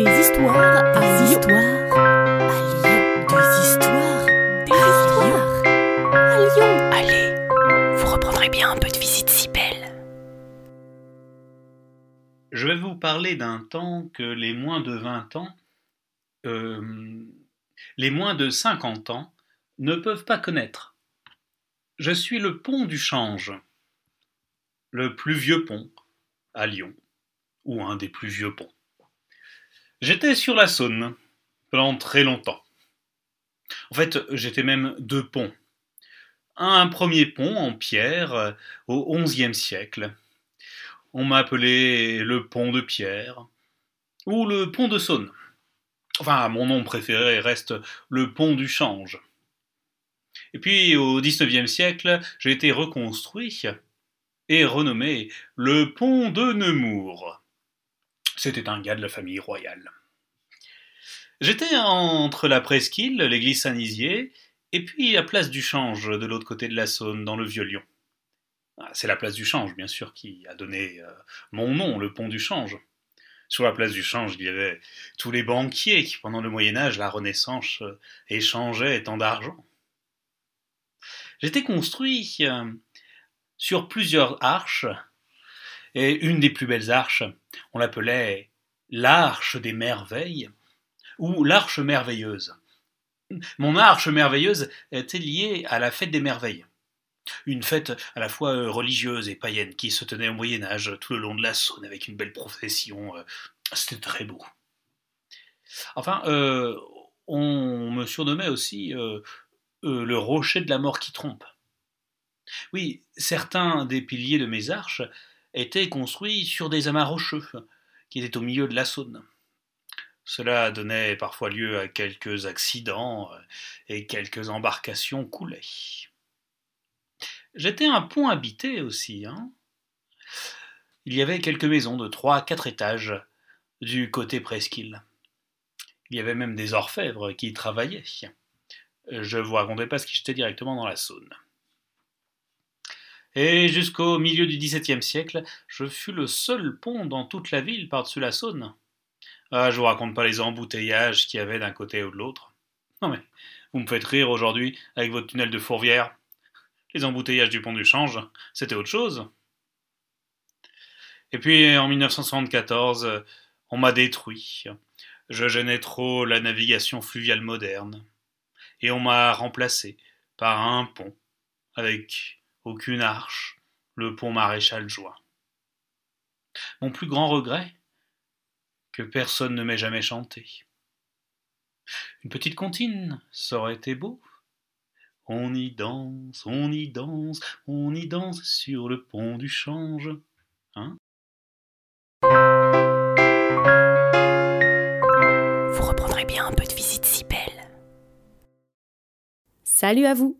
Des histoires à Lyon. À Lyon. Des histoires. Des histoires. À Lyon. Allez, vous reprendrez bien un peu de visite si belle. Je vais vous parler d'un temps que les moins de 20 ans, euh, les moins de 50 ans, ne peuvent pas connaître. Je suis le pont du change, le plus vieux pont à Lyon, ou un des plus vieux ponts. J'étais sur la Saône pendant très longtemps. En fait, j'étais même deux ponts. Un premier pont en pierre euh, au XIe siècle. On m'a appelé le pont de pierre ou le pont de Saône. Enfin, mon nom préféré reste le pont du change. Et puis, au XIXe siècle, j'ai été reconstruit et renommé le pont de Nemours. C'était un gars de la famille royale. J'étais entre la presqu'île, l'église Saint-Nizier, et puis la place du Change de l'autre côté de la Saône, dans le Vieux-Lyon. Ah, c'est la place du Change, bien sûr, qui a donné euh, mon nom, le pont du Change. Sur la place du Change, il y avait tous les banquiers qui, pendant le Moyen Âge, la Renaissance, euh, échangeaient tant d'argent. J'étais construit euh, sur plusieurs arches et une des plus belles arches, on l'appelait l'arche des merveilles ou l'arche merveilleuse. Mon arche merveilleuse était liée à la fête des merveilles. Une fête à la fois religieuse et païenne qui se tenait au Moyen Âge tout le long de la Saône avec une belle procession. Euh, c'était très beau. Enfin, euh, on me surnommait aussi euh, le rocher de la mort qui trompe. Oui, certains des piliers de mes arches étaient construits sur des amas rocheux qui étaient au milieu de la Saône. Cela donnait parfois lieu à quelques accidents euh, et quelques embarcations coulaient. J'étais un pont habité aussi. Hein. Il y avait quelques maisons de trois à quatre étages du côté presqu'île. Il y avait même des orfèvres qui y travaillaient. Je ne vous racontais pas ce qui jetait directement dans la Saône. Et jusqu'au milieu du XVIIe siècle, je fus le seul pont dans toute la ville par-dessus la Saône. Ah, je vous raconte pas les embouteillages qu'il y avait d'un côté ou de l'autre. Non mais, vous me faites rire aujourd'hui avec votre tunnel de Fourvière. Les embouteillages du pont du Change, c'était autre chose. Et puis en 1974, on m'a détruit. Je gênais trop la navigation fluviale moderne. Et on m'a remplacé par un pont avec aucune arche, le pont maréchal joint. Mon plus grand regret Que personne ne m'ait jamais chanté. Une petite comptine, ça aurait été beau. On y danse, on y danse, on y danse sur le pont du change. Hein? Vous reprendrez bien un peu de visite si belle. Salut à vous